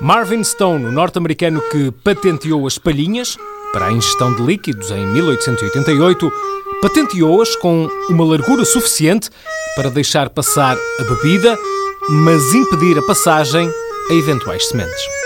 Marvin Stone, o norte-americano que patenteou as palhinhas para a ingestão de líquidos em 1888, patenteou-as com uma largura suficiente para deixar passar a bebida, mas impedir a passagem a eventuais sementes.